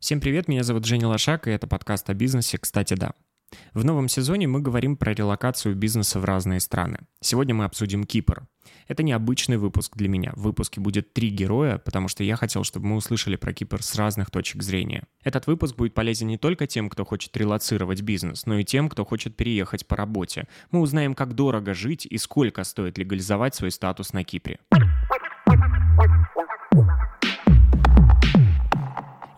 Всем привет, меня зовут Женя Лошак, и это подкаст о бизнесе «Кстати, да». В новом сезоне мы говорим про релокацию бизнеса в разные страны. Сегодня мы обсудим Кипр. Это необычный выпуск для меня. В выпуске будет три героя, потому что я хотел, чтобы мы услышали про Кипр с разных точек зрения. Этот выпуск будет полезен не только тем, кто хочет релацировать бизнес, но и тем, кто хочет переехать по работе. Мы узнаем, как дорого жить и сколько стоит легализовать свой статус на Кипре.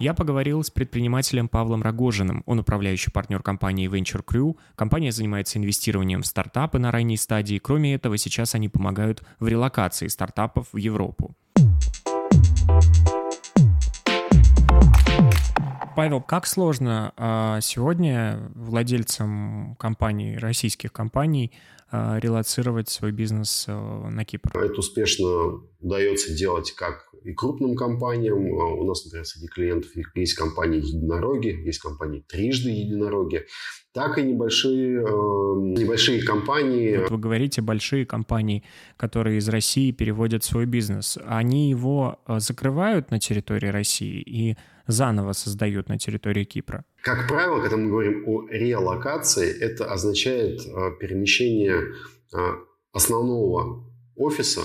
Я поговорил с предпринимателем Павлом Рогожиным. Он управляющий партнер компании Venture Crew. Компания занимается инвестированием в стартапы на ранней стадии. Кроме этого, сейчас они помогают в релокации стартапов в Европу. Павел, как сложно а, сегодня владельцам компаний, российских компаний, а, релацировать свой бизнес а, на Кипр? Это успешно удается делать как и крупным компаниям. У нас, например, среди клиентов есть компании единороги, есть компании трижды единороги, так и небольшие, небольшие компании. Вот вы говорите, большие компании, которые из России переводят свой бизнес, они его закрывают на территории России и заново создают на территории Кипра? Как правило, когда мы говорим о релокации, это означает э, перемещение э, основного офиса,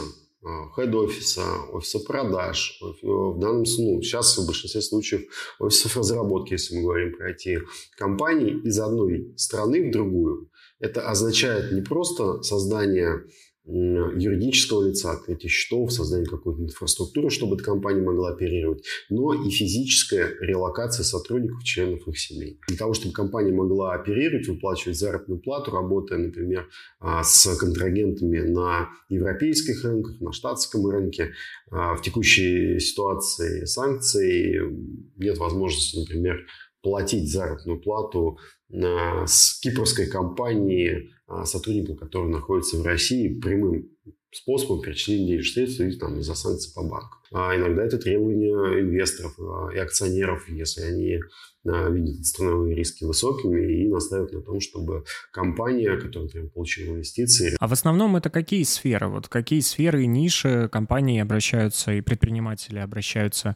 хед-офиса, э, офиса продаж, в данном случае, ну, сейчас в большинстве случаев офисов разработки, если мы говорим про IT-компании, из одной страны в другую. Это означает не просто создание юридического лица, открытие счетов, создание какой-то инфраструктуры, чтобы эта компания могла оперировать, но и физическая релокация сотрудников, членов их семей. Для того, чтобы компания могла оперировать, выплачивать заработную плату, работая, например, а, с контрагентами на европейских рынках, на штатском рынке, а, в текущей ситуации санкций нет возможности, например, платить заработную плату а, с кипрской компании а, сотрудникам, которые находятся в России, прямым способом перечисления денежных средств и там, из-за санкций по банку. А иногда это требования инвесторов а, и акционеров, если они видят страновые риски высокими и настаивают на том, чтобы компания, которая, например, получила инвестиции... А в основном это какие сферы? Вот какие сферы и ниши компании обращаются и предприниматели обращаются а,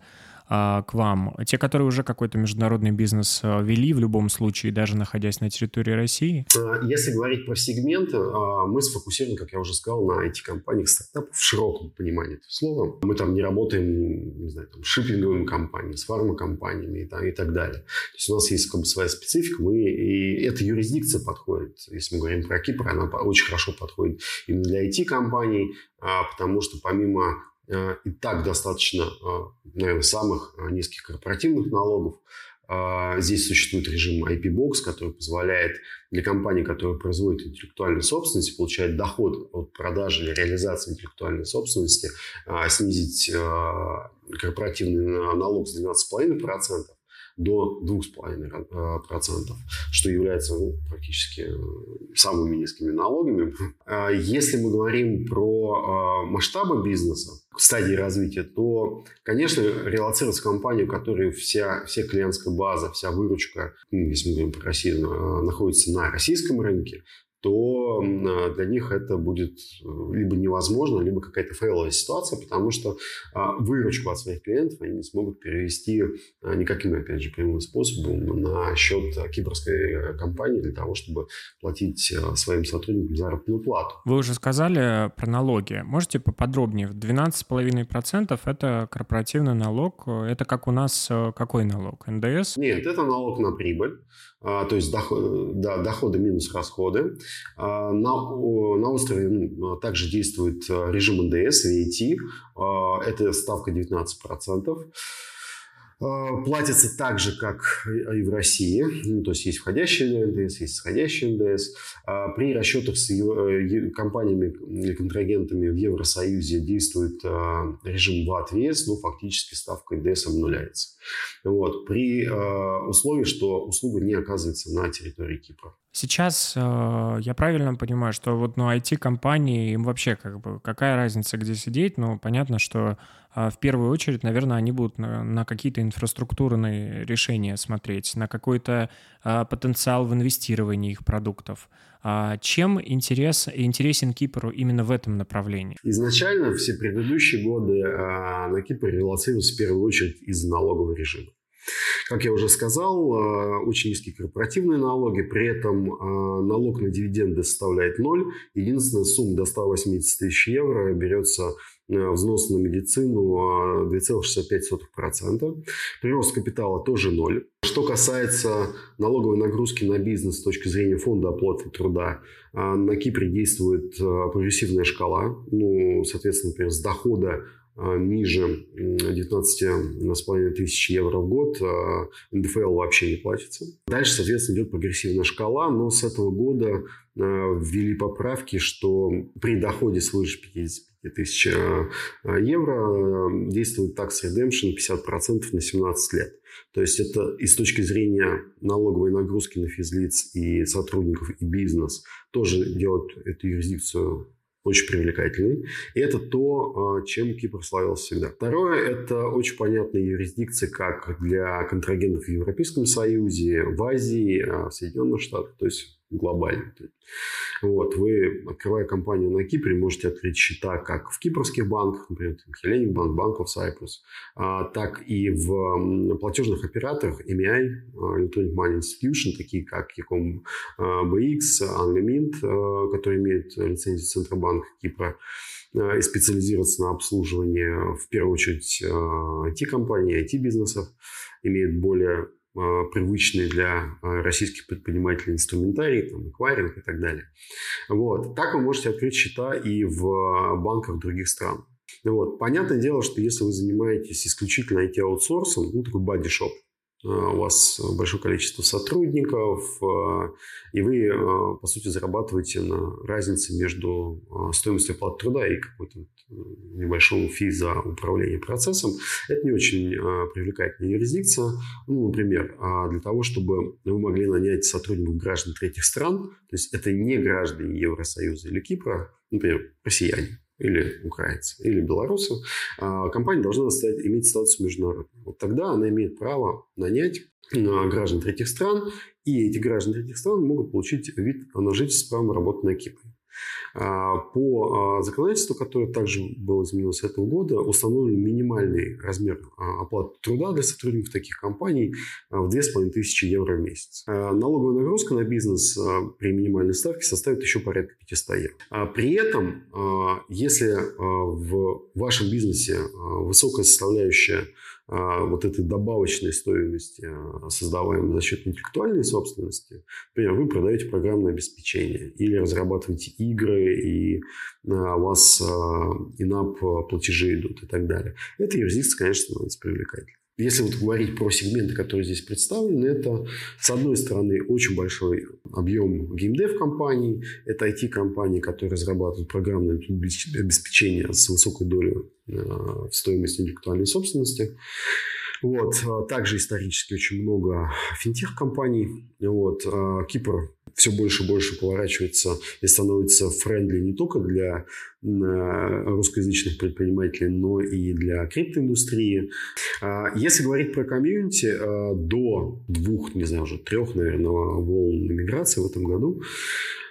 к вам? Те, которые уже какой-то международный бизнес а, вели в любом случае, даже находясь на территории России? А, если говорить про сегменты, мы сфокусированы, как я уже сказал, на IT-компаниях, стартапов в широком понимании этого слова. Мы там не работаем, не знаю, там, с шиппинговыми компаниями, с фармакомпаниями и, и так далее. То есть у нас есть как бы своя специфика, мы, и эта юрисдикция подходит. Если мы говорим про Кипр, она очень хорошо подходит именно для IT-компаний, потому что помимо и так достаточно, э, наверное, самых э, низких корпоративных налогов. Здесь существует режим IP-Box, который позволяет для компании, которая производит интеллектуальную собственность, получать доход от продажи или реализации интеллектуальной собственности, снизить корпоративный налог с 12,5% до 2,5%, что является ну, практически самыми низкими налогами. Если мы говорим про масштабы бизнеса, стадии развития, то, конечно, релацироваться компанию, у которой вся, вся клиентская база, вся выручка, ну, если мы говорим про Россию, находится на российском рынке, то а, для них это будет э, либо невозможно, либо какая-то фейловая ситуация, потому что а, выручку от своих клиентов они не смогут перевести а, никаким, опять же, прямым способом на счет кипрской э, компании для того, чтобы платить своим сотрудникам заработную плату. Вы уже сказали про налоги. Можете поподробнее? 12,5% это корпоративный налог. Это как у нас э, какой налог? НДС? Нет, это налог на прибыль. А, то есть доход, да, доходы минус расходы. А, на, на острове ну, также действует а, режим НДС, VAT, это ставка 19%. Э, платится так же, как и в России. Ну, то есть есть входящий НДС, есть исходящий НДС. А при расчетах с э, компаниями или контрагентами в Евросоюзе действует режим ВАТ-ВЕС, но фактически ставка НДС обнуляется. Вот. При условии, что услуга не оказывается на территории Кипра. Сейчас э, я правильно понимаю, что вот ну, IT-компании, им вообще как бы какая разница, где сидеть, но понятно, что э, в первую очередь, наверное, они будут на, на какие-то инфраструктурные решения смотреть, на какой-то э, потенциал в инвестировании их продуктов. А чем интерес, интересен Кипру именно в этом направлении? Изначально все предыдущие годы э, на Кипр релацировался в первую очередь из налогового режима. Как я уже сказал, э, очень низкие корпоративные налоги, при этом э, налог на дивиденды составляет ноль. Единственная сумма до 180 тысяч евро берется Э, взнос на медицину 2,65%. Прирост капитала тоже ноль. Что касается налоговой нагрузки на бизнес с точки зрения фонда оплаты труда, на Кипре действует прогрессивная шкала. Ну, соответственно, например, с дохода ниже 19,5 тысяч евро в год НДФЛ вообще не платится. Дальше, соответственно, идет прогрессивная шкала, но с этого года ввели поправки, что при доходе свыше 50 тысяч евро действует tax redemption 50% на 17 лет. То есть это и с точки зрения налоговой нагрузки на физлиц и сотрудников и бизнес тоже делает эту юрисдикцию очень привлекательный. И это то, э, чем Кипр славился всегда. Второе – это очень понятная юрисдикция как для контрагентов в Европейском Союзе, в Азии, в Соединенных Штатах. То есть глобально. Вот, вы, открывая компанию на Кипре, можете открыть счета как в кипрских банках, например, Hellenic Bank, Bank of а, так и в платежных операторах EMI, а, Electronic Money Institution, такие как Ecom BX, Anglemint, которые имеют лицензию Центробанка Кипра, а, и специализируются на обслуживании, в первую очередь, IT-компаний, IT-бизнесов, имеют более а, привычные для а, российских предпринимателей инструментарий, там, эквайринг и так далее. Вот. Так вы можете открыть счета и в банках других стран. Вот. Понятное дело, что если вы занимаетесь исключительно IT-аутсорсом, ну, такой бади-шоп, а, у вас большое количество сотрудников, а, и вы, а, по сути, зарабатываете на разнице между стоимостью оплаты труда и какой-то небольшому фи за управление процессом. Это не очень привлекательная юрисдикция. Ну, например, для того, чтобы вы могли нанять сотрудников граждан третьих стран, то есть это не граждане Евросоюза или Кипра, например, россияне, или украинцы, или белорусы, а, компания должна стать, иметь статус международного. Вот тогда она имеет право нанять а, граждан третьих стран, и эти граждане третьих стран могут получить вид на жительство с правом работы на Кипре. А, по а, законодательству, которое также было изменено с этого года, установлен минимальный размер а, оплаты труда для сотрудников таких компаний в 2500 евро в месяц. Налоговая нагрузка на бизнес при минимальной ставке составит еще порядка 500 евро. При этом, если в вашем бизнесе высокая составляющая вот этой добавочной стоимости, а, создаваемой за счет интеллектуальной собственности. Например, вы продаете программное обеспечение или разрабатываете игры, и а, у вас инап платежи идут и так далее. Это юрисдикция, конечно, становится привлекательной. Если вот говорить про сегменты, которые здесь представлены, это, с одной стороны, очень большой объем геймдев компаний. Это IT-компании, которые разрабатывают программное обеспечение с высокой долей э, в стоимости интеллектуальной собственности. Вот. Также исторически очень много финтех-компаний. Вот. А Кипр все больше и больше поворачивается и становится френдли не только для русскоязычных предпринимателей, но и для криптоиндустрии. А, если говорить про комьюнити, а, до двух, не знаю, уже трех, наверное, волн иммиграции в этом году,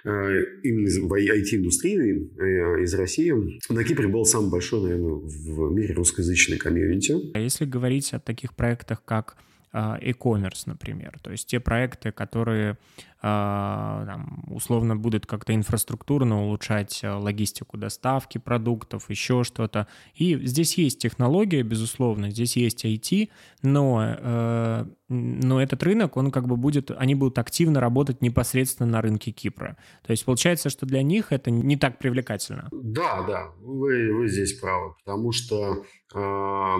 а, именно из IT-индустрии э, из России, на Кипре был самый большой, наверное, в мире русскоязычный комьюнити. А если говорить о таких проектах, как e-commerce, например, то есть те проекты, которые там, условно будет как-то инфраструктурно улучшать э, логистику доставки продуктов, еще что-то. И здесь есть технология, безусловно, здесь есть IT, но, э, но этот рынок, он как бы будет, они будут активно работать непосредственно на рынке Кипра. То есть получается, что для них это не так привлекательно. Да, да, вы, вы здесь правы, потому что э,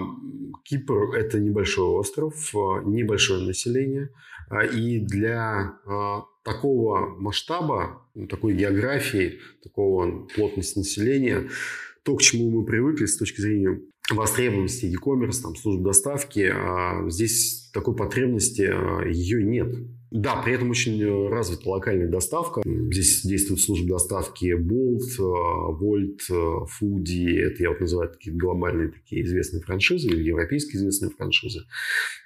Кипр это небольшой остров, э, небольшое население, и для такого масштаба, ну, такой географии, такого плотности населения, то, к чему мы привыкли с точки зрения востребованности e-commerce, там, служб доставки, а здесь такой потребности а, ее нет. Да, при этом очень э, развита локальная доставка. Здесь действуют службы доставки Bolt, э, Volt, э, Foodie. Это я вот называю такие глобальные такие известные франшизы или европейские известные франшизы.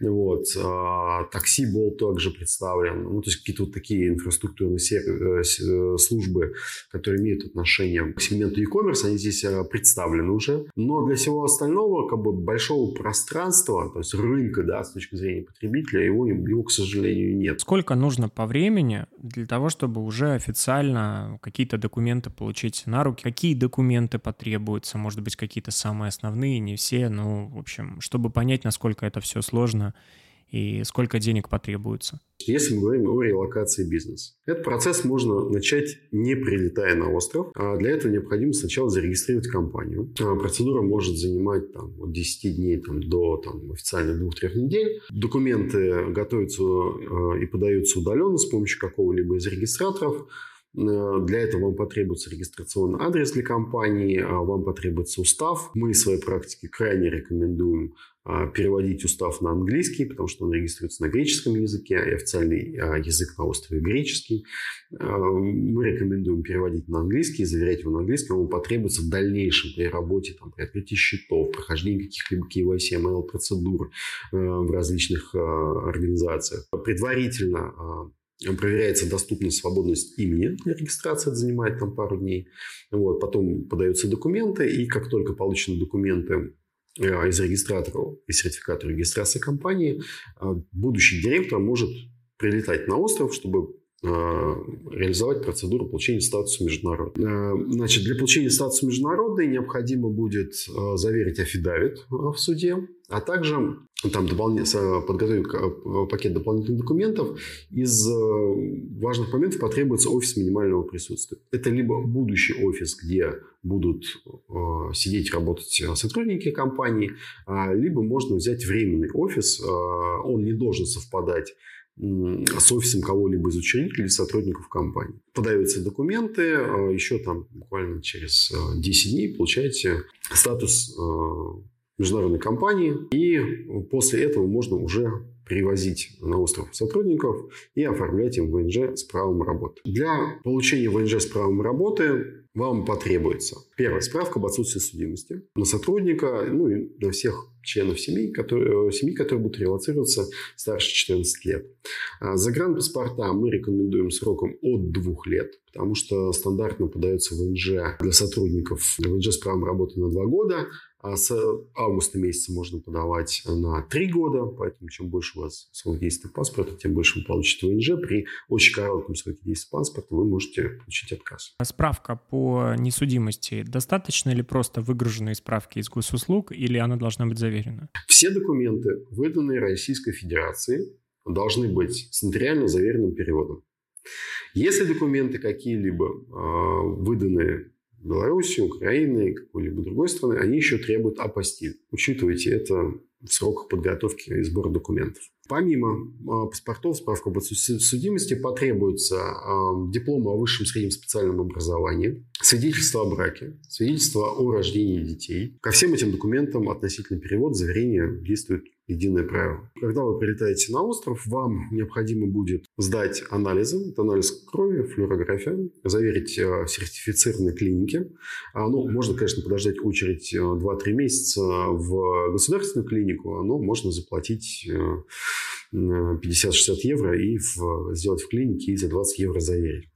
Вот. А, такси Bolt также представлен. Ну, то есть какие-то вот такие инфраструктурные службы, которые имеют отношение к сегменту e-commerce, они здесь представлены уже. Но для всего остального как бы большого пространства, то есть рынка, да, с точки зрения потребителя, его, его, к сожалению, нет. Сколько нужно по времени для того, чтобы уже официально какие-то документы получить на руки? Какие документы потребуются? Может быть, какие-то самые основные, не все, ну, в общем, чтобы понять, насколько это все сложно и сколько денег потребуется? Если мы говорим о релокации бизнеса. Этот процесс можно начать не прилетая на остров. А для этого необходимо сначала зарегистрировать компанию. А процедура может занимать там, от 10 дней там, до там, официально 2-3 недель. Документы готовятся э, и подаются удаленно с помощью какого-либо из регистраторов. Э, для этого вам потребуется регистрационный адрес для компании, а вам потребуется устав. Мы в своей практике крайне рекомендуем переводить устав на английский, потому что он регистрируется на греческом языке, и официальный а, язык на острове греческий. А, мы рекомендуем переводить на английский, заверять его на английском. Он потребуется в дальнейшем при работе, там, при открытии счетов, прохождении каких-либо KYC, ML процедур в различных организациях. Предварительно проверяется доступность, свободность имени для регистрации, это занимает там пару дней. Вот, потом подаются документы, и как только получены документы Э, из регистратора и сертификата регистрации компании, э, будущий директор может прилетать на остров, чтобы э, реализовать процедуру получения статуса международного. Значит, для получения статуса международный необходимо будет заверить афидавит в суде, а также там дополнительно подготовить пакет дополнительных документов. Из важных моментов потребуется офис минимального присутствия. Это либо будущий офис, где будут э, сидеть, работать сотрудники компании, э, либо можно взять временный офис. Э, он не должен совпадать с офисом кого-либо из учредителей сотрудников компании. Подаются документы, э, еще там буквально через 10 дней получаете статус э, международной компании, и после этого можно уже привозить на остров сотрудников и оформлять им ВНЖ с правом работы. Для получения ВНЖ с правом работы вам потребуется. Первое. Справка об отсутствии судимости на сотрудника, ну и на всех членов семьи, которые, семьи, которые будут релацироваться старше 14 лет. А загранпаспорта мы рекомендуем сроком от двух лет, потому что стандартно подается ВНЖ для сотрудников ВНЖ с правом работы на два года, с августа месяца можно подавать на три года, поэтому чем больше у вас срок действия паспорта, тем больше вы получите ВНЖ. При очень коротком сроке действия паспорта вы можете получить отказ. А справка по несудимости, достаточно ли просто выгруженной справки из госуслуг или она должна быть заверена? Все документы, выданные Российской Федерации, должны быть с нотариально заверенным переводом. Если документы какие-либо э, выданные Беларуси, Украины, какой-либо другой страны, они еще требуют апостиль. Учитывайте это в сроках подготовки и сбора документов. Помимо э, паспортов, справка об судимости, потребуется э, диплом о высшем среднем специальном образовании, свидетельство о браке, свидетельство о рождении детей. Ко всем этим документам относительно перевод заверение действует единое правило. Когда вы прилетаете на остров, вам необходимо будет сдать анализы. Это анализ крови, флюорография, заверить э, в сертифицированной клинике. А, ну, можно, конечно, подождать очередь 2-3 месяца в государственную клинику, но можно заплатить 50-60 евро и в, сделать в клинике и за 20 евро заверить.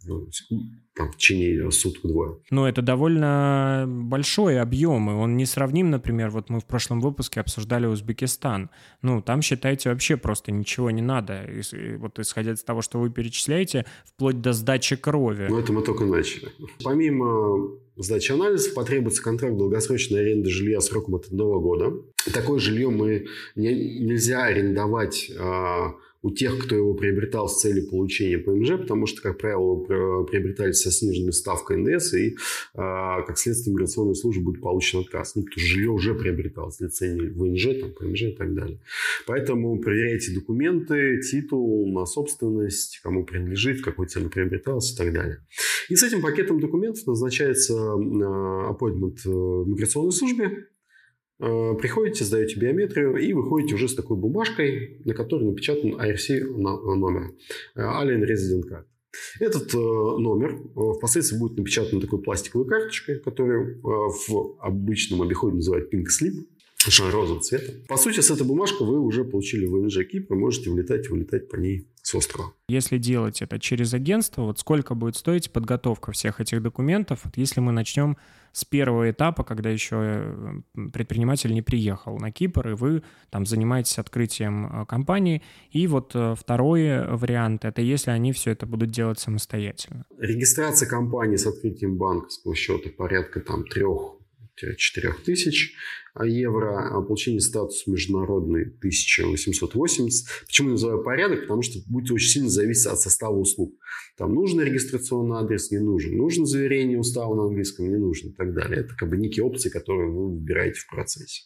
Там, в течение суток-двое. Ну, это довольно большой объем, и он не сравним, например, вот мы в прошлом выпуске обсуждали Узбекистан. Ну, там, считайте, вообще просто ничего не надо. И, вот исходя из того, что вы перечисляете, вплоть до сдачи крови. Ну, это мы только начали. Помимо сдачи анализов потребуется контракт долгосрочной аренды жилья сроком от одного года. Такое жилье мы не, нельзя арендовать а, у тех, кто его приобретал с целью получения ПМЖ, потому что, как правило, приобретались со сниженной ставкой НДС, и, а, как следствие, миграционной службы будет получен отказ. Ну, потому что жилье уже приобреталось цели ВНЖ, там, ПМЖ и так далее. Поэтому проверяйте документы, титул на собственность, кому принадлежит, какой цели приобреталось и так далее. И с этим пакетом документов назначается а, appointment в миграционной службе, Э, приходите, сдаете биометрию и выходите уже с такой бумажкой, на которой напечатан IRC номер. Э, Alien Resident Card. Этот э, номер впоследствии будет напечатан такой пластиковой карточкой, которую в обычном обиходе называют Pink Slip. Розового цвета. По сути, с этой бумажкой вы уже получили ВНЖ Кипра, можете влетать и вылетать по ней с острова. Если делать это через агентство, вот сколько будет стоить подготовка всех этих документов, вот если мы начнем с первого этапа, когда еще э, предприниматель не приехал на Кипр, и вы там занимаетесь открытием э, компании. И вот э, второй вариант — это если они все это будут делать самостоятельно. Регистрация компании с открытием банковского счета порядка там трех 4 тысяч евро, а получение статуса международный 1880. Почему называю порядок? Потому что будет очень сильно зависеть от состава услуг. Там нужен регистрационный адрес, не нужен. Нужно заверение устава на английском, не нужно и так далее. Это как бы некие опции, которые вы выбираете в процессе.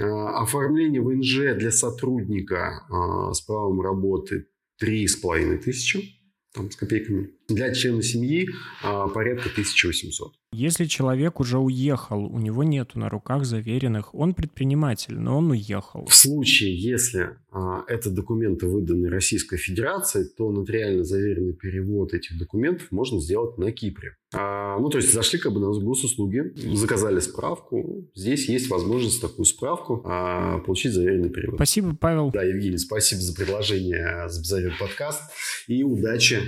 А, оформление ВНЖ для сотрудника а, с правом работы 3,5 тысячи там, с копейками. Для члена семьи а, порядка 1800. Если человек уже уехал, у него нету на руках заверенных, он предприниматель, но он уехал. В случае, если а, это документы выданы Российской Федерацией, то нотариально заверенный перевод этих документов можно сделать на Кипре. А, ну, то есть зашли как бы на госуслуги, заказали справку. Здесь есть возможность такую справку а, получить заверенный перевод. Спасибо, Павел. Да, Евгений, спасибо за предложение записать подкаст и удачи.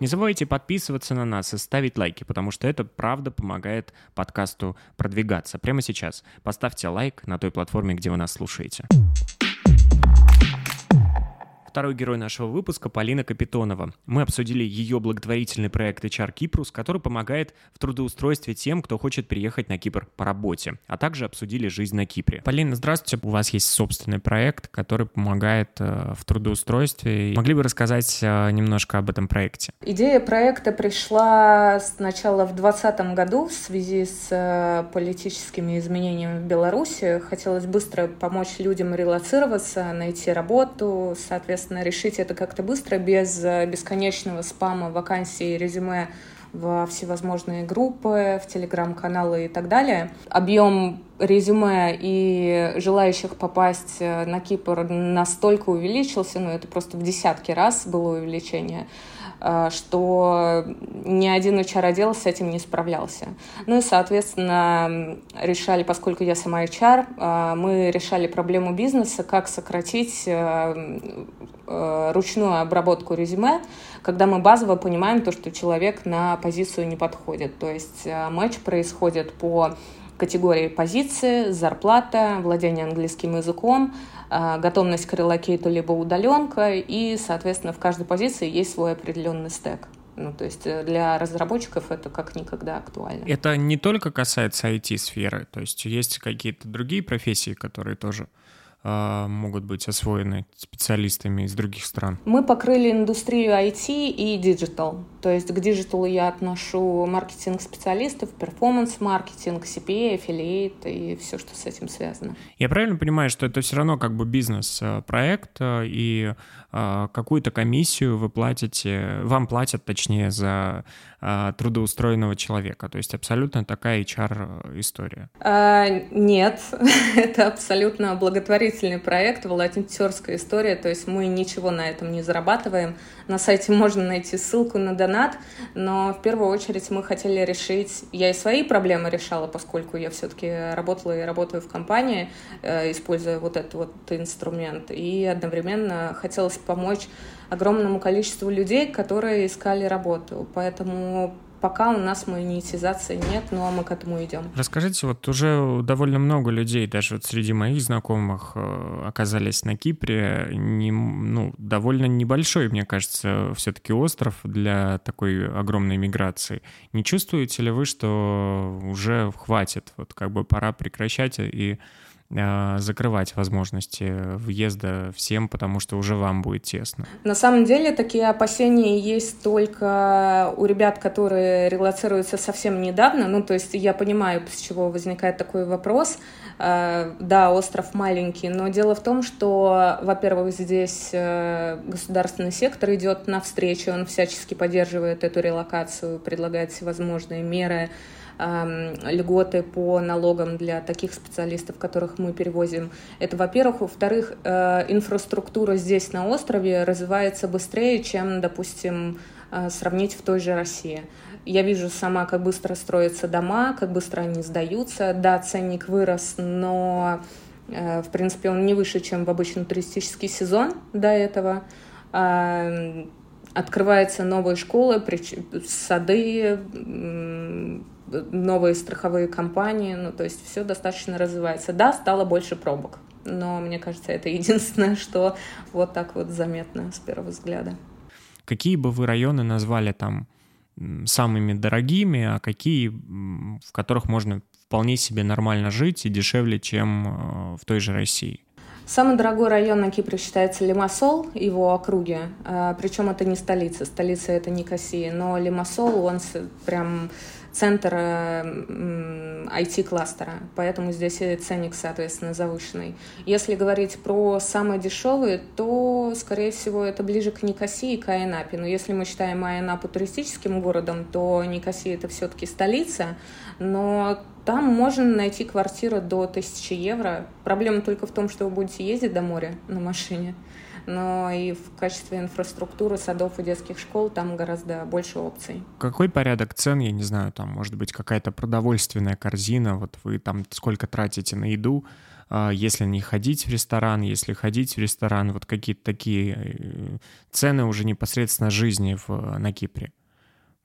Не забывайте подписываться на нас и ставить лайки, потому что это правда помогает подкасту продвигаться. Прямо сейчас поставьте лайк на той платформе, где вы нас слушаете. Второй герой нашего выпуска – Полина Капитонова. Мы обсудили ее благотворительный проект HR Кипрус, который помогает в трудоустройстве тем, кто хочет приехать на Кипр по работе, а также обсудили жизнь на Кипре. Полина, здравствуйте. У вас есть собственный проект, который помогает э, в трудоустройстве. Могли бы рассказать э, немножко об этом проекте? Идея проекта пришла сначала в 2020 году в связи с э, политическими изменениями в Беларуси. Хотелось быстро помочь людям релацироваться, найти работу, соответственно, соответственно, решить это как-то быстро, без э, бесконечного спама вакансий и резюме во всевозможные группы, в телеграм-каналы и так далее. Объем резюме и желающих попасть э, на Кипр настолько увеличился, ну это просто в десятки раз было увеличение, что ни один HR-отдел с этим не справлялся. Ну и, соответственно, решали, поскольку я сама HR, э, мы решали проблему бизнеса, как сократить э, ручную обработку резюме, когда мы базово понимаем то, что человек на позицию не подходит. То есть матч происходит по категории позиции, зарплата, владение английским языком, а, готовность к релокейту либо удаленка, и, соответственно, в каждой позиции есть свой определенный стек. Ну, то есть э, для разработчиков это как никогда актуально. Это не только касается IT-сферы, то есть есть какие-то другие профессии, которые тоже могут быть освоены специалистами из других стран? Мы покрыли индустрию IT и digital. То есть к digital у я отношу маркетинг-специалистов, performance-маркетинг, CPA, affiliate и все, что с этим связано. Я правильно понимаю, что это все равно как бы бизнес-проект, э, и э, какую-то комиссию вы платите, вам платят, точнее, за э, трудоустроенного человека. То есть абсолютно такая HR-история. А, нет, это абсолютно благотворительный проект, волонтерская история. То есть мы ничего на этом не зарабатываем. На сайте можно найти ссылку на донат, но в первую очередь мы хотели решить... Я и свои проблемы решала, поскольку я все-таки работала и работаю в компании, э, используя вот этот вот инструмент. И одновременно хотелось помочь огромному количеству людей, которые искали работу. Поэтому Пока у нас монетизации нет, но мы к этому идем. Расскажите, вот уже довольно много людей, даже вот среди моих знакомых, э, оказались на Кипре. Не, ну, довольно небольшой, мне кажется, все-таки остров для такой огромной миграции. Не чувствуете ли вы, что уже хватит, вот как бы пора прекращать и а, закрывать возможности въезда всем, потому что уже вам будет тесно? На самом деле такие опасения есть только у ребят, которые релацируются совсем недавно. Ну, то есть я понимаю, с чего возникает такой вопрос. А, да, остров маленький, но дело в том, что, во-первых, здесь э, государственный сектор идет навстречу, он всячески поддерживает эту релокацию, предлагает всевозможные меры, льготы по налогам для таких специалистов, которых мы перевозим. Это, во-первых. Во-вторых, э, инфраструктура здесь, на острове, развивается быстрее, чем, допустим, э, сравнить в той же России. Я вижу сама, как быстро строятся дома, как быстро они сдаются. Да, ценник вырос, но, э, в принципе, он не выше, чем в обычный туристический сезон до этого. Открываются новые школы, сады, новые страховые компании, ну, то есть все достаточно развивается. Да, стало больше пробок, но мне кажется, это единственное, что вот так вот заметно с первого взгляда. Какие бы вы районы назвали там самыми дорогими, а какие, в которых можно вполне себе нормально жить и дешевле, чем э, в той же России? Самый дорогой район на Кипре считается Лимассол, его округи. Э, Причем это не столица, столица это Никосия, но Лимассол, он прям центр IT-кластера, поэтому здесь и ценник, соответственно, завышенный. Если говорить про самые дешевые, то, скорее всего, это ближе к Никосии и к Айнапе. Но если мы считаем Айнапу туристическим городом, то Никосия это все-таки столица, но там можно найти квартиру до 1000 евро. Проблема только в том, что вы будете ездить до моря на машине но и в качестве инфраструктуры садов и детских школ там гораздо больше опций. Какой порядок цен, я не знаю, там может быть какая-то продовольственная корзина, вот вы там сколько тратите на еду, а, если не ходить в ресторан, если ходить в ресторан, вот какие-то такие э, цены уже непосредственно жизни в, на Кипре.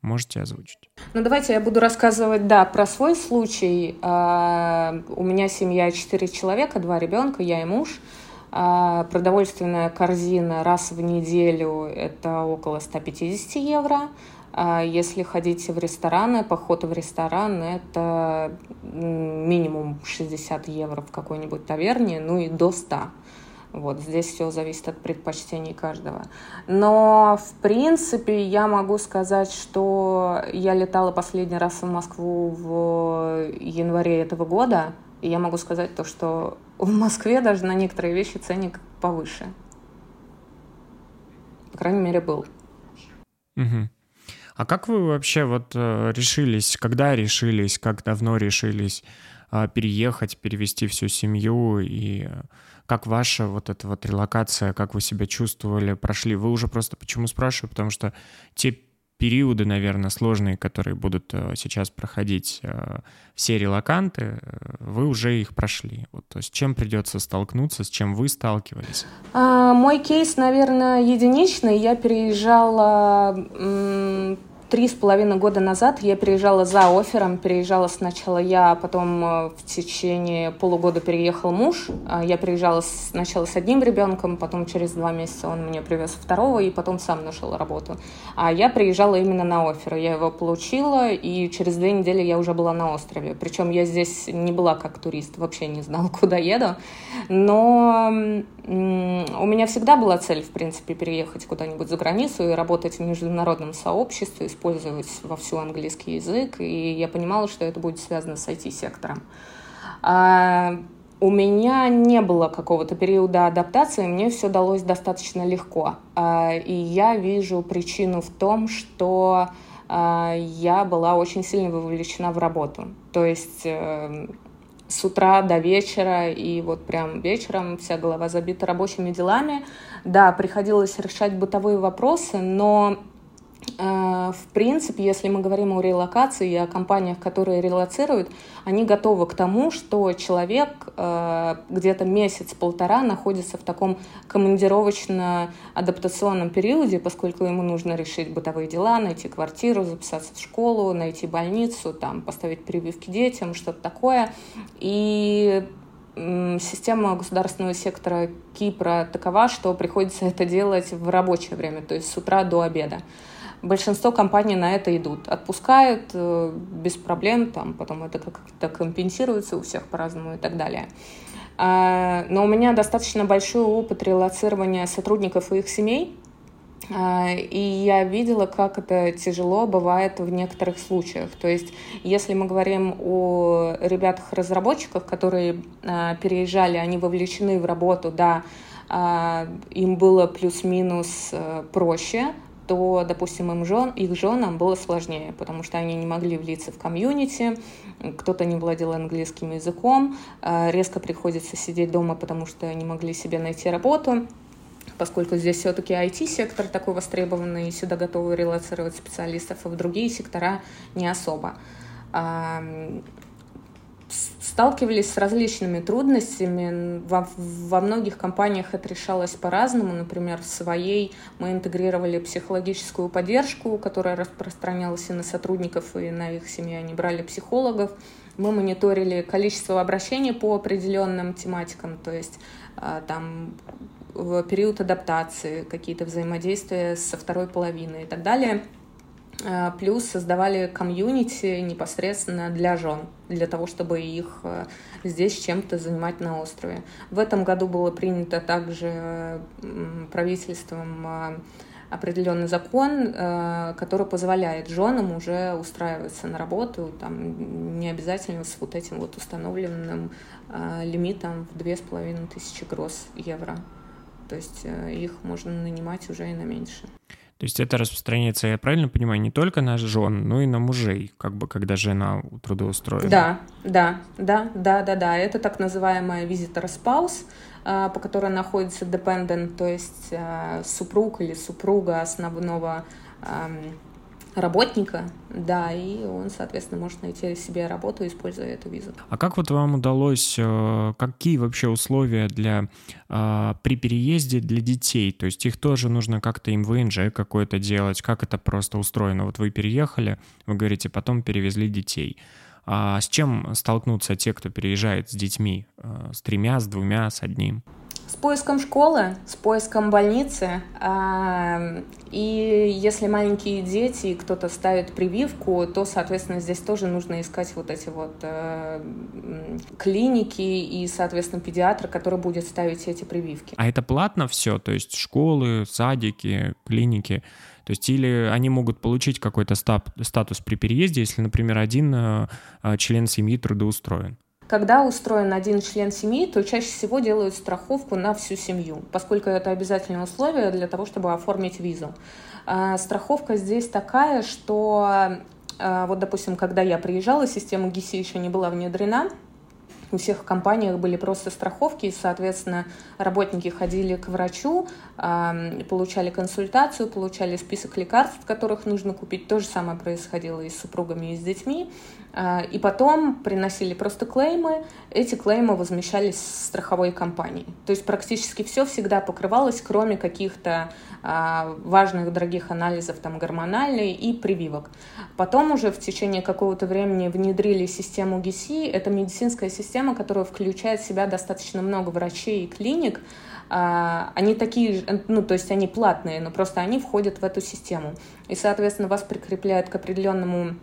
Можете озвучить? Ну, давайте я буду рассказывать, да, про свой случай. А, у меня семья четыре человека, два ребенка, я и муж. А, продовольственная корзина раз в неделю – это около 150 евро. А если ходите в рестораны, поход в ресторан – это минимум 60 евро в какой-нибудь таверне, ну и до 100. Вот здесь все зависит от предпочтений каждого. Но, в принципе, я могу сказать, что я летала последний раз в Москву в январе этого года, и я могу сказать то, что в Москве даже на некоторые вещи ценник повыше. По крайней мере, был. Угу. А как вы вообще вот э, решились, когда решились, как давно решились э, переехать, перевести всю семью и э, как ваша вот эта вот релокация, как вы себя чувствовали, прошли? Вы уже просто почему спрашиваю? Потому что те периоды, наверное, сложные, которые будут э, сейчас проходить э, все релаканты, э, вы уже их прошли. Вот, то есть чем придется столкнуться, с чем вы сталкивались? А, мой кейс, наверное, единичный. Я переезжала три с половиной года назад я переезжала за офером. Переезжала сначала я, а потом э, в течение полугода переехал муж. А я переезжала сначала с одним ребенком, потом через два месяца он мне привез второго, и потом сам нашел работу. А я приезжала именно на офер. Я его получила, и через две недели я уже была на острове. Причем я здесь не была как турист, вообще не знала, куда еду. Но у меня всегда была цель, в принципе, переехать куда-нибудь за границу и работать в международном сообществе, использовать вовсю английский язык, и я понимала, что это будет связано с IT-сектором. А у меня не было какого-то периода адаптации, мне все далось достаточно легко. А, и я вижу причину в том, что а, я была очень сильно вовлечена в работу. То есть э, с утра до вечера, и вот прям вечером вся голова забита рабочими делами. Да, приходилось решать бытовые вопросы, но в принципе, если мы говорим о релокации и о компаниях, которые релоцируют, они готовы к тому, что человек э, где-то месяц-полтора находится в таком командировочно-адаптационном периоде, поскольку ему нужно решить бытовые дела, найти квартиру, записаться в школу, найти больницу, там, поставить прививки детям, что-то такое. И система государственного сектора Кипра такова, что приходится это делать в рабочее время, то есть с утра до обеда большинство компаний на это идут. Отпускают э, без проблем, там, потом это как-то компенсируется у всех по-разному и так далее. А, но у меня достаточно большой опыт релацирования сотрудников и их семей, а, и я видела, как это тяжело бывает в некоторых случаях. То есть, если мы говорим о ребятах-разработчиках, которые а, переезжали, они вовлечены в работу, да, им было плюс-минус э, проще, то, допустим, им жен, их женам было сложнее, потому что они не могли влиться в комьюнити, кто-то не владел английским языком, э, резко приходится сидеть дома, потому что не могли себе найти работу. поскольку здесь все-таки IT-сектор такой востребованный, и сюда готовы релацировать специалистов, а в другие сектора не особо сталкивались с различными трудностями. Во, во многих компаниях это решалось по-разному. Например, в своей мы интегрировали психологическую поддержку, которая распространялась и на сотрудников, и на их семьи. Они брали психологов. Мы мониторили количество обращений по определенным тематикам, то есть а, там в период адаптации, какие-то взаимодействия со второй половиной и так далее. А, плюс создавали комьюнити непосредственно для жен, для того, чтобы их э, здесь чем-то занимать на острове. В этом году было принято также правительством а, определенный закон, э, который позволяет женам уже устраиваться на работу, там не обязательно с вот этим вот установленным э, лимитом в две с половиной тысячи гроз евро. То есть их можно нанимать уже и на меньше. То есть это распространяется, я правильно понимаю, не только на жен, но и на мужей, как бы когда жена трудоустроена. Да, да, да, да, да, да. Это так называемая visitor spouse, а, по которой находится dependent, то есть а, супруг или супруга основного работника, да, и он, соответственно, может найти себе работу, используя эту визу. А как вот вам удалось, э, какие вообще условия для э, при переезде для детей? То есть их тоже нужно как-то им ВНЖ какое-то делать, как это просто устроено? Вот вы переехали, вы говорите, потом перевезли детей. А с чем столкнутся те, кто переезжает с детьми? Э, с тремя, с двумя, с одним? С поиском школы, с поиском больницы. И если маленькие дети, кто-то ставит прививку, то, соответственно, здесь тоже нужно искать вот эти вот э, клиники и, соответственно, педиатра, который будет ставить эти прививки. А это платно все? То есть школы, садики, клиники? То есть или они могут получить какой-то статус при переезде, если, например, один э, член семьи трудоустроен? Когда устроен один член семьи, то чаще всего делают страховку на всю семью, поскольку это обязательное условие для того, чтобы оформить визу. А, страховка здесь такая, что а, вот, допустим, когда я приезжала, система ГИСИ еще не была внедрена, у всех компаниях были просто страховки, и, соответственно, работники ходили к врачу, получали консультацию, получали список лекарств, которых нужно купить. То же самое происходило и с супругами, и с детьми. А, и потом приносили просто клеймы, эти клеймы возмещались страховой компанией. То есть практически все всегда покрывалось, кроме каких-то а, важных дорогих анализов там гормональной и прививок. Потом уже в течение какого-то времени внедрили систему ГИСИ. Это медицинская система, которая включает в себя достаточно много врачей и клиник, а, они такие, ну, то есть они платные, но просто они входят в эту систему. И, соответственно, вас прикрепляют к определенному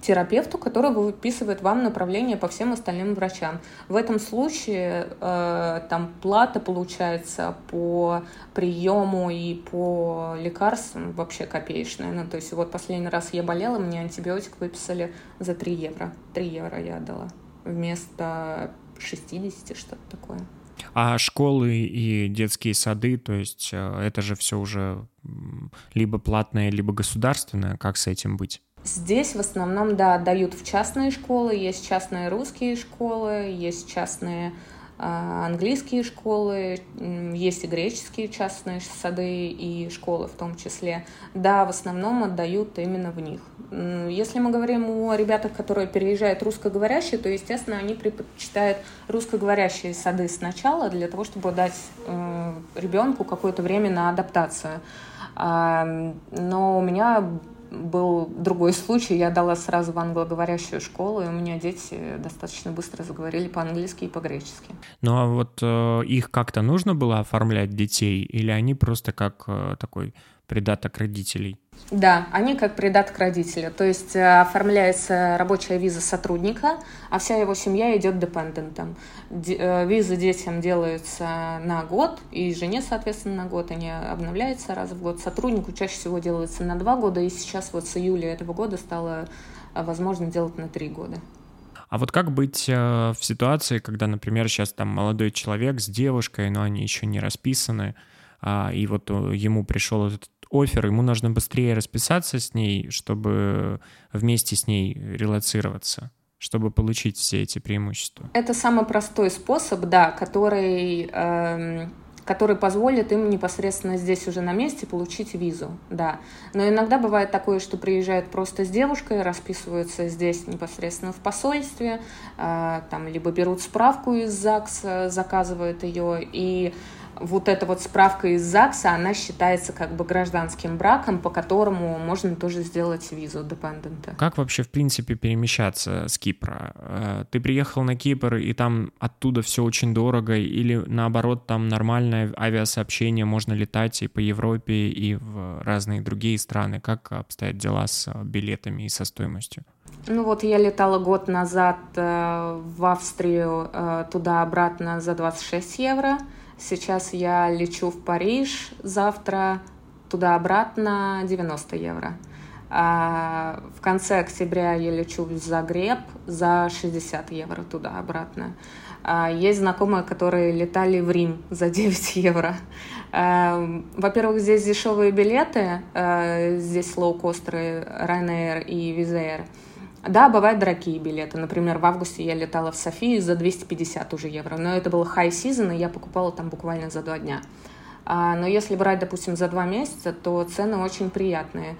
терапевту, который выписывает вам направление по всем остальным врачам. В этом случае э, там плата получается по приему и по лекарствам вообще копеечная. Ну, то есть вот последний раз я болела, мне антибиотик выписали за 3 евро. 3 евро я отдала вместо 60, что-то такое. А школы и детские сады, то есть э, это же все уже либо платное, либо государственное. Как с этим быть? Здесь в основном, да, отдают в частные школы. Есть частные русские школы, есть частные а, английские школы, есть и греческие частные сады и школы в том числе. Да, в основном отдают именно в них. Если мы говорим о ребятах, которые переезжают русскоговорящие, то, естественно, они предпочитают русскоговорящие сады сначала для того, чтобы дать э, ребенку какое-то время на адаптацию. Но у меня был другой случай. Я дала сразу в англоговорящую школу, и у меня дети достаточно быстро заговорили по-английски и по-гречески. Ну а вот э, их как-то нужно было оформлять детей, или они просто как э, такой придаток родителей? Да, они как придаток родителя. То есть э, оформляется рабочая виза сотрудника, а вся его семья идет депендентом. Э, визы детям делаются на год, и жене, соответственно, на год. Они обновляются раз в год. Сотруднику чаще всего делается на два года, и сейчас вот с июля этого года стало э, возможно делать на три года. А вот как быть в ситуации, когда, например, сейчас там молодой человек с девушкой, но они еще не расписаны, а, и вот ему пришел этот офер, ему нужно быстрее расписаться с ней, чтобы вместе с ней релацироваться чтобы получить все эти преимущества? Это самый простой способ, да, который, э, который позволит им непосредственно здесь уже на месте получить визу, да. Но иногда бывает такое, что приезжают просто с девушкой, расписываются здесь непосредственно в посольстве, э, там либо берут справку из ЗАГСа, заказывают ее, и вот эта вот справка из ЗАГСа, она считается как бы гражданским браком, по которому можно тоже сделать визу депендента. Как вообще, в принципе, перемещаться с Кипра? Э, ты приехал на Кипр, и там оттуда все очень дорого, или наоборот, там нормальное авиасообщение, можно летать и по Европе, и в разные другие страны? Как обстоят дела с билетами и со стоимостью? Ну вот я летала год назад э, в Австрию э, туда-обратно за 26 евро. Сейчас я лечу в Париж завтра, туда-обратно 90 евро. А в конце октября я лечу в Загреб за 60 евро туда-обратно. А есть знакомые, которые летали в Рим за 9 евро. А, во-первых, здесь дешевые билеты, а, здесь лоукостеры Ryanair и Wizz Air. Да, бывают дорогие билеты. Например, в августе я летала в Софию за 250 уже евро, но это был high season, и я покупала там буквально за два дня. А, но если брать, допустим, за два месяца, то цены очень приятные.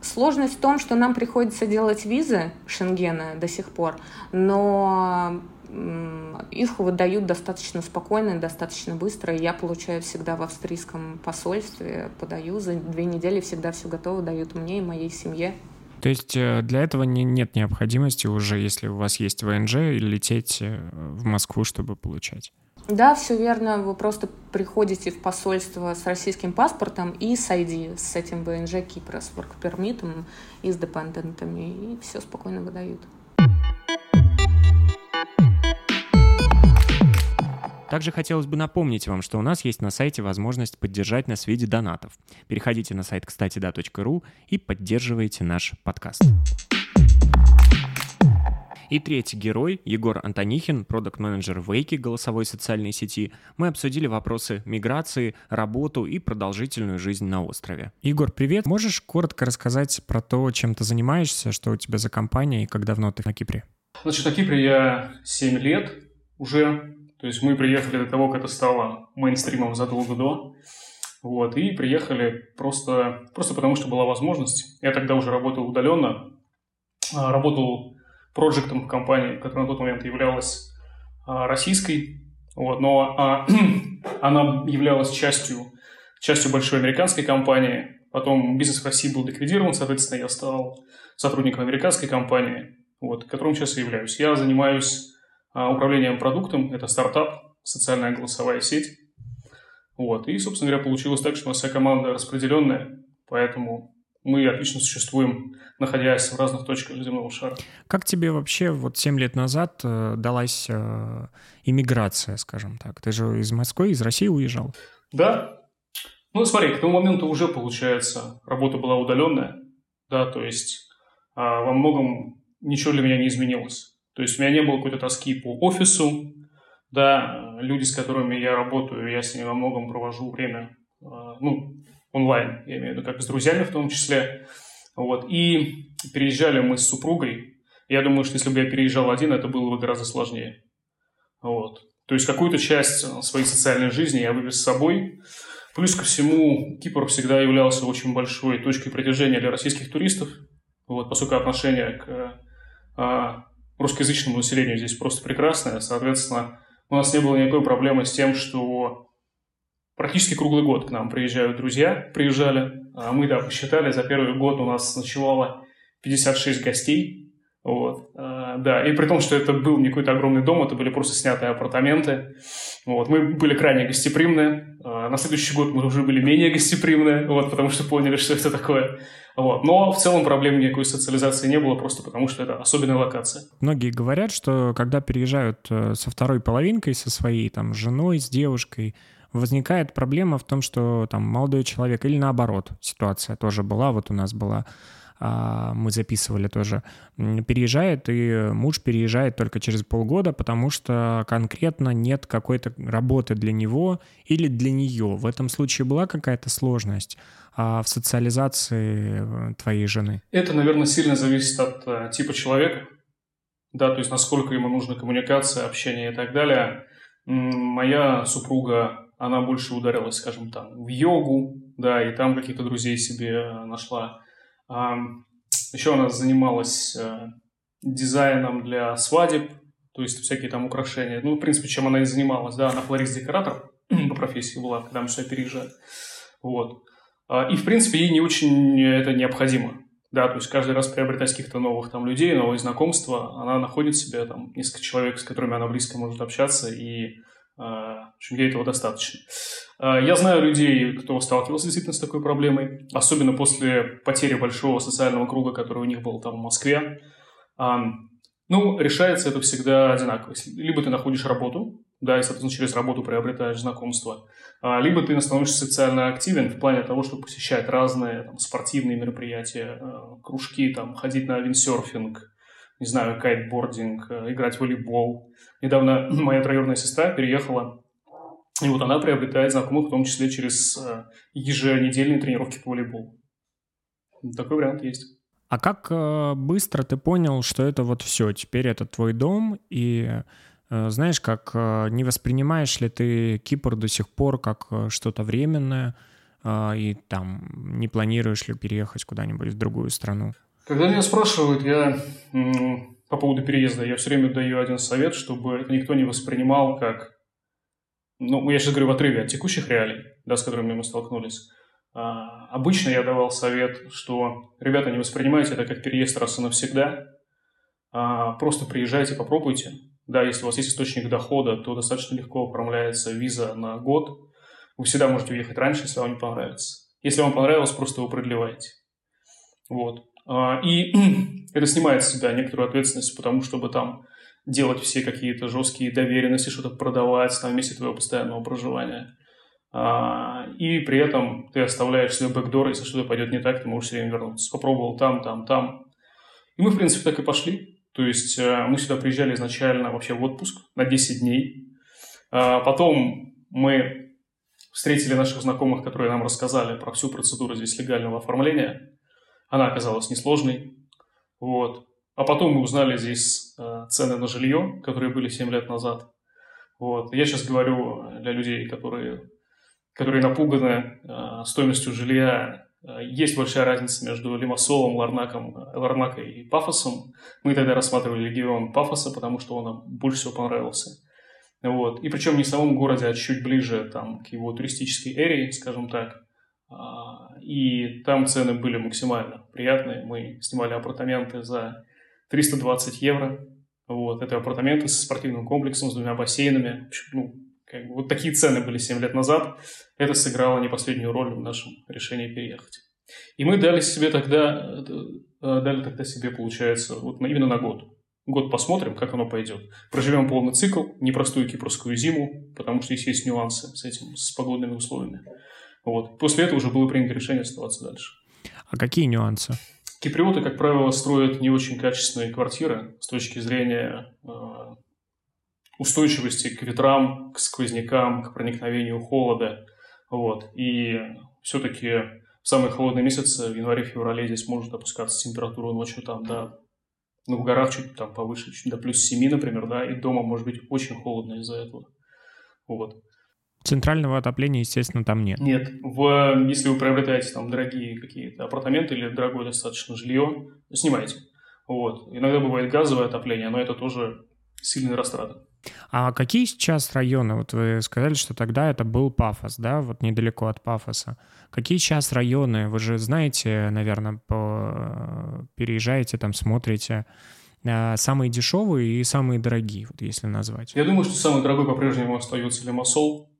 Сложность в том, что нам приходится делать визы Шенгена до сих пор, но их выдают достаточно спокойно, достаточно быстро. И я получаю всегда в австрийском посольстве, подаю за две недели, всегда все готово дают мне и моей семье. То есть э, для этого не, нет необходимости уже, если у вас есть ВНЖ, лететь э, в Москву, чтобы получать? Да, все верно. Вы просто приходите в посольство с российским паспортом и с ID, с этим ВНЖ Кипра, с work и с депендентами, и все спокойно выдают. Также хотелось бы напомнить вам, что у нас есть на сайте возможность поддержать нас в виде донатов. Переходите на сайт кстати да.ру и поддерживайте наш подкаст. И третий герой, Егор Антонихин, продукт-менеджер Вейки, голосовой социальной сети, мы обсудили вопросы миграции, работу и продолжительную жизнь на острове. Егор, привет. Можешь коротко рассказать про то, чем ты занимаешься, что у тебя за компания и как давно ты на Кипре? Значит, на Кипре я 7 лет уже. То есть мы приехали до того, как это стало мейнстримом задолго до. Вот, и приехали просто, просто потому, что была возможность. Я тогда уже работал удаленно, а, работал проектом в компании, которая на тот момент являлась а, российской, вот, но а, она являлась частью, частью большой американской компании. Потом бизнес в России был ликвидирован, соответственно, я стал сотрудником американской компании, вот, которым сейчас и являюсь. Я занимаюсь управлением продуктом. Это стартап, социальная голосовая сеть. Вот. И, собственно говоря, получилось так, что у нас вся команда распределенная, поэтому мы отлично существуем, находясь в разных точках земного шара. Как тебе вообще вот 7 лет назад э, далась э, иммиграция, скажем так? Ты же из Москвы, из России уезжал? Да. Ну, смотри, к тому моменту уже, получается, работа была удаленная, да, то есть э, во многом ничего для меня не изменилось. То есть у меня не было какой-то тоски по офису, да, люди, с которыми я работаю, я с ними во многом провожу время, а, ну, онлайн, я имею в виду, как с друзьями в том числе, вот, и переезжали мы с супругой, я думаю, что если бы я переезжал один, это было бы гораздо сложнее, вот, то есть какую-то часть своей социальной жизни я вывез с собой, плюс ко всему Кипр всегда являлся очень большой точкой притяжения для российских туристов, вот, поскольку отношение к а, русскоязычному населению здесь просто прекрасная. Соответственно, у нас не было никакой проблемы с тем, что практически круглый год к нам приезжают друзья, приезжали. А мы, да, посчитали, за первый год у нас ночевало 56 гостей. Вот. Да, и при том, что это был не какой-то огромный дом, это были просто снятые апартаменты. Вот. Мы были крайне гостеприимны. А, на следующий год мы уже были менее гостеприимны, вот, потому что поняли, что это такое. Вот. Но в целом проблем никакой социализации не было, просто потому что это особенная локация. Многие говорят, что когда переезжают э, со второй половинкой, со своей там женой, с девушкой, возникает проблема в том, что там молодой человек или наоборот ситуация тоже была, вот у нас была мы записывали тоже, переезжает, и муж переезжает только через полгода, потому что конкретно нет какой-то работы для него или для нее. В этом случае была какая-то сложность а в социализации э, твоей жены? Это, наверное, сильно зависит от а, типа человека, да, то есть насколько ему нужна коммуникация, общение и так далее. моя супруга, она больше ударилась, скажем, там, в йогу, да, и там каких-то друзей себе нашла. Еще она занималась э, дизайном для свадеб, то есть всякие там украшения. Ну, в принципе, чем она и занималась, да, она флорист-декоратор по профессии была, когда мы сюда переезжали. Вот. А, и, в принципе, ей не очень это необходимо. Да, то есть каждый раз приобретать каких-то новых там людей, новые знакомства, она находит себе там несколько человек, с которыми она близко может общаться, и общем, ей этого достаточно. А, я знаю людей, кто сталкивался действительно с такой проблемой, особенно после потери большого социального круга, который у них был там в Москве. Ну, решается это всегда одинаково. Либо ты находишь работу, да, и, соответственно, через работу приобретаешь знакомства, а, либо ты становишься социально активен в плане того, чтобы посещать разные там, спортивные мероприятия, а, кружки, там, ходить на виндсерфинг, не знаю, кайтбординг, а, играть в волейбол. Недавно моя троюродная сестра переехала, и вот она приобретает знакомых, в том числе через еженедельные тренировки по волейболу. Такой вариант есть. А как э, быстро ты понял, что это вот все, теперь это твой дом, и э, знаешь, как э, не воспринимаешь ли ты Кипр до сих пор как что-то временное, и там не планируешь ли переехать куда-нибудь в другую страну? Когда меня спрашивают, я по поводу переезда, я все время даю один совет, чтобы это никто не воспринимал как... Ну, я сейчас говорю в отрыве от текущих реалий, да, с которыми мы столкнулись. А, обычно я давал совет, что, ребята, не воспринимайте это как переезд раз и навсегда, а просто приезжайте, попробуйте. Да, если у вас есть источник дохода, то достаточно легко оформляется виза на год. Вы всегда можете уехать раньше, если вам не понравится. Если вам понравилось, просто его продлеваете. Вот. А, и это снимает с себя некоторую ответственность, потому чтобы там делать все какие-то жесткие доверенности, что-то продавать на месте твоего постоянного проживания. А, и при этом ты оставляешь себе бэкдор, если что-то пойдет не так, ты можешь все время вернуться. Попробовал там, там, там. И мы, в принципе, так и пошли. То есть э, мы сюда приезжали изначально вообще в отпуск на 10 дней. А потом мы встретили наших знакомых, которые нам рассказали про всю процедуру здесь легального оформления. Она оказалась несложной. Вот. А потом мы узнали здесь э, цены на жилье, которые были 7 лет назад. Вот. Я сейчас говорю для людей, которые которые напуганы э, стоимостью жилья. Э, есть большая разница между Лимассолом, Ларнаком, Ларнакой и Пафосом. Мы тогда рассматривали регион Пафоса, потому что он нам больше всего понравился. Вот. И причем не в самом городе, а чуть ближе там, к его туристической эре, скажем так. А, и там цены были максимально приятные. Мы снимали апартаменты за 320 евро. Вот. Это апартаменты с спортивным комплексом, с двумя бассейнами. Ну, как бы, вот такие цены были 7 лет назад. Это сыграло не последнюю роль в нашем решении переехать. И мы дали себе тогда, э, дали тогда себе, получается, вот именно на год. Год посмотрим, как оно пойдет. Проживем полный цикл, непростую кипрскую зиму, потому что здесь есть нюансы с этим, с погодными условиями. Вот. После этого уже было принято решение оставаться дальше. А какие нюансы? Киприоты, как правило, строят не очень качественные квартиры с точки зрения э, устойчивости к ветрам, к сквознякам, к проникновению холода. Вот. И все-таки в самые холодные месяцы, в январе-феврале, здесь может опускаться температура ночью там до, ну, в горах чуть там повыше, чуть до плюс 7, например, да, и дома может быть очень холодно из-за этого. Вот. Центрального отопления, естественно, там нет. Нет. В, если вы приобретаете там дорогие какие-то апартаменты или дорогое достаточно жилье, снимайте. Вот. Иногда бывает газовое отопление, но это тоже сильные растраты. А какие сейчас районы? Вот вы сказали, что тогда это был Пафос, да, вот недалеко от Пафоса. Какие сейчас районы? Вы же знаете, наверное, по... переезжаете там, смотрите. А, самые дешевые и самые дорогие, вот если назвать. Я думаю, что самый дорогой по-прежнему остается Лимассол.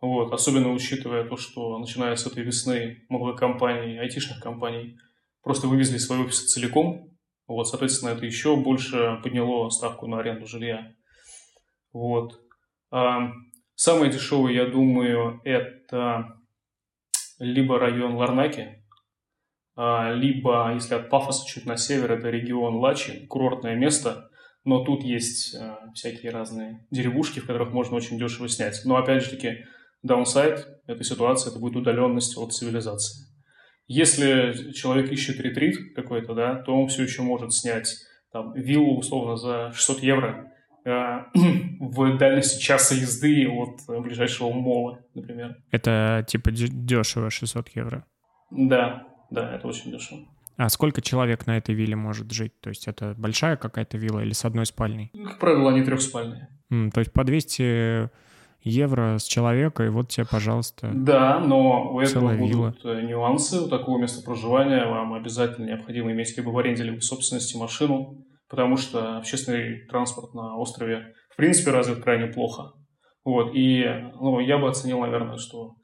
Вот, особенно учитывая то, что начиная с этой весны много компаний, айтишных компаний, просто вывезли свои офисы целиком. Вот, соответственно, это еще больше подняло ставку на аренду жилья. Вот. Самый дешевый, я думаю, это либо район Ларнаки, а, либо, если от Пафоса чуть на север, это регион Лачи, курортное место, но тут есть а, всякие разные деревушки, в которых можно очень дешево снять. Но, опять же таки, даунсайд этой ситуации, это будет удаленность от цивилизации. Если человек ищет ретрит какой-то, да, то он все еще может снять там, виллу условно за 600 евро э, в дальности часа езды от ближайшего мола, например. Это типа дешево, 600 евро? Да, да, это очень дешево. А сколько человек на этой вилле может жить? То есть это большая какая-то вилла или с одной спальней? Как правило, они трехспальные. Mm, то есть по 200 евро с человека, и вот тебе, пожалуйста, Да, но у этого будут вилла. нюансы. У такого места проживания вам обязательно необходимо иметь либо в аренде, либо в собственности машину, потому что общественный транспорт на острове в принципе развит крайне плохо. Вот, и ну, я бы оценил, наверное, что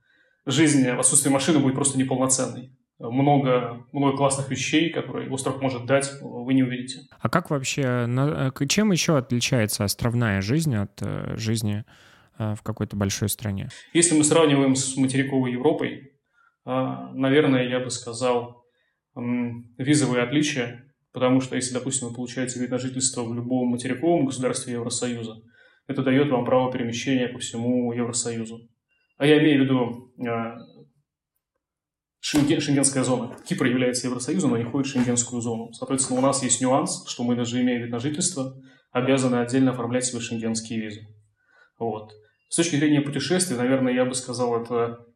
жизнь в отсутствии машины будет просто неполноценной много, много классных вещей, которые остров может дать, вы не увидите. А как вообще, э, чем еще отличается островная жизнь от э, жизни э, в какой-то большой стране? Если мы сравниваем с материковой Европой, наверное, я бы сказал визовые отличия, потому что если, допустим, вы получаете вид на жительство в любом материковом государстве Евросоюза, это дает вам право перемещения по всему Евросоюзу. А я имею в виду Шенген, шенгенская зона. Кипр является Евросоюзом, но не входит в шенгенскую зону. Соответственно, у нас есть нюанс, что мы даже имея вид на жительство, обязаны отдельно оформлять себе шенгенские визы. Вот. С точки зрения путешествий, наверное, я бы сказал, это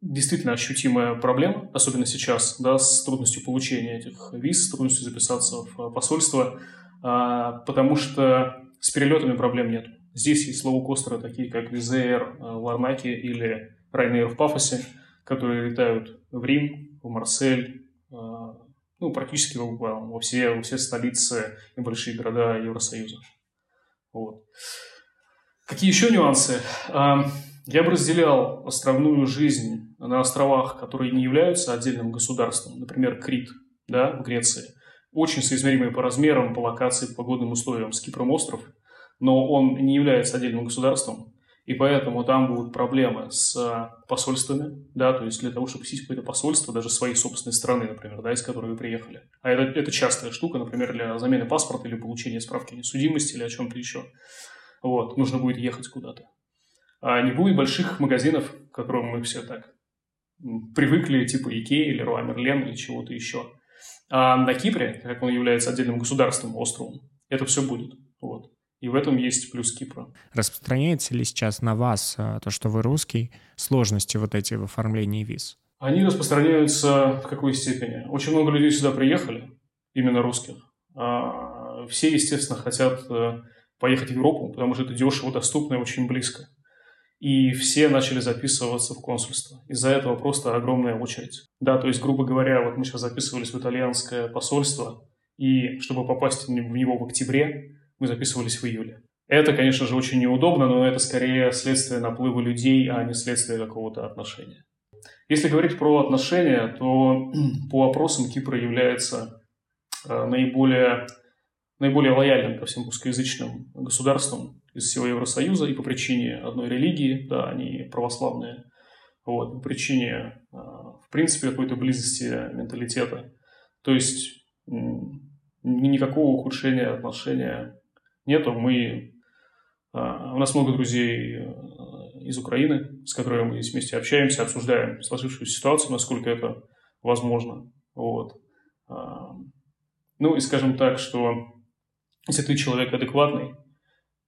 действительно ощутимая проблема, особенно сейчас, да, с трудностью получения этих виз, с трудностью записаться в посольство, а, потому что с перелетами проблем нет. Здесь есть лоукостеры, такие как Визеер в Ларнаке или Ryanair в Пафосе, которые летают в Рим, в Марсель, а, ну, практически во, все, во все столицы и большие города Евросоюза. Вот. Какие еще нюансы? А, я бы разделял островную жизнь на островах, которые не являются отдельным государством, например, Крит да, в Греции, очень соизмеримый по размерам, по локации, по погодным условиям с Кипром остров, но он не является отдельным государством, и поэтому там будут проблемы с э, посольствами, да, то есть для того, чтобы посетить какое-то посольство, даже своей собственной страны, например, да, из которой вы приехали. А это, это частая штука, например, для замены паспорта или получения справки о несудимости или о чем-то еще. Вот, нужно будет ехать куда-то. А не будет больших магазинов, к которым мы все так привыкли, типа Икеи или Руа Мерлен или чего-то еще. А на Кипре, как он является отдельным государством, островом, это все будет. Вот. И в этом есть плюс Кипра. Распространяется ли сейчас на вас а, то, что вы русский, сложности вот эти в оформлении виз? Они распространяются в какой степени? Очень много людей сюда приехали, именно русских. А все, естественно, хотят э, поехать в Европу, потому что это дешево, доступно и очень близко. И все начали записываться в консульство. Из-за этого просто огромная очередь. Да, то есть, грубо говоря, вот мы сейчас записывались в итальянское посольство, и чтобы попасть в него в октябре, мы записывались в июле. Это, конечно же, очень неудобно, но это скорее следствие наплыва людей, а не следствие какого-то отношения. Если говорить про отношения, то по опросам Кипр является э, наиболее, наиболее лояльным ко всем русскоязычным государствам из всего Евросоюза и по причине одной религии, да, они православные, вот, по причине, э, в принципе, какой-то близости менталитета. То есть никакого ухудшения отношения нету. Мы, а, у нас много друзей э, из Украины, с которыми мы здесь вместе общаемся, обсуждаем сложившуюся ситуацию, насколько это возможно. Вот. А, ну и скажем так, что если ты человек адекватный,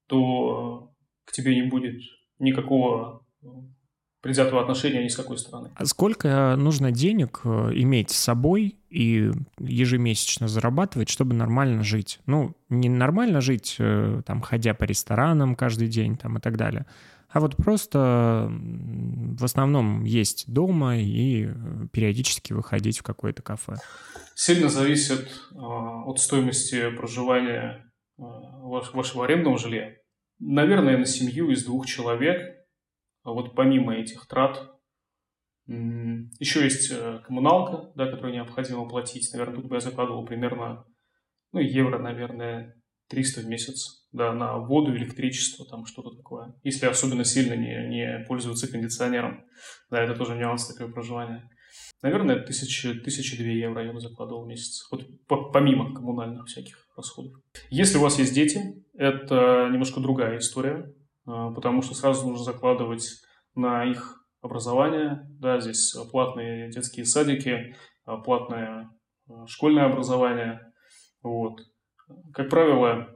то к тебе не будет никакого предвзятого отношения ни с какой стороны. А сколько нужно денег э, иметь с собой и ежемесячно зарабатывать, чтобы нормально жить? Ну, не нормально жить, э, там, ходя по ресторанам каждый день там, и так далее, а вот просто в основном есть дома и э, периодически выходить в какое-то кафе. Сильно зависит э, от стоимости проживания э, вашего арендного жилья. Наверное, на семью из двух человек а вот помимо этих трат еще есть э, коммуналка, да, которую необходимо платить. Наверное, тут бы я закладывал примерно ну, евро, наверное, 300 в месяц да, на воду, электричество, там что-то такое. Если особенно сильно не, не пользуются кондиционером. Да, это тоже нюанс такое проживания. Наверное, тысячи, тысячи две евро я бы закладывал в месяц. Вот помимо коммунальных всяких расходов. Если у вас есть дети, это немножко другая история. А, потому что сразу нужно закладывать на их образование. Да, здесь платные детские садики, а, платное а, школьное образование. Вот. Как правило,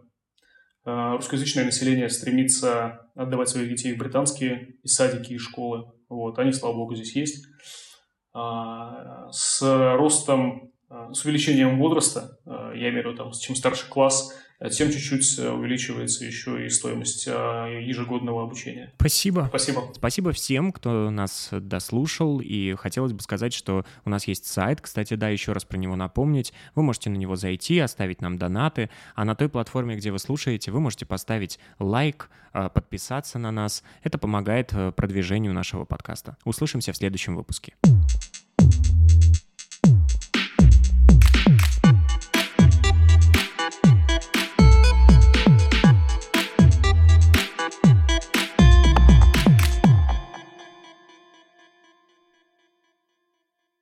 русскоязычное население стремится отдавать своих детей в британские и садики, и школы. Вот, они, слава богу, здесь есть. С ростом, с увеличением возраста, я имею в виду, там, чем старше класс, тем чуть-чуть увеличивается еще и стоимость ежегодного обучения. Спасибо. Спасибо. Спасибо всем, кто нас дослушал. И хотелось бы сказать, что у нас есть сайт, кстати, да, еще раз про него напомнить. Вы можете на него зайти, оставить нам донаты. А на той платформе, где вы слушаете, вы можете поставить лайк, подписаться на нас. Это помогает продвижению нашего подкаста. Услышимся в следующем выпуске.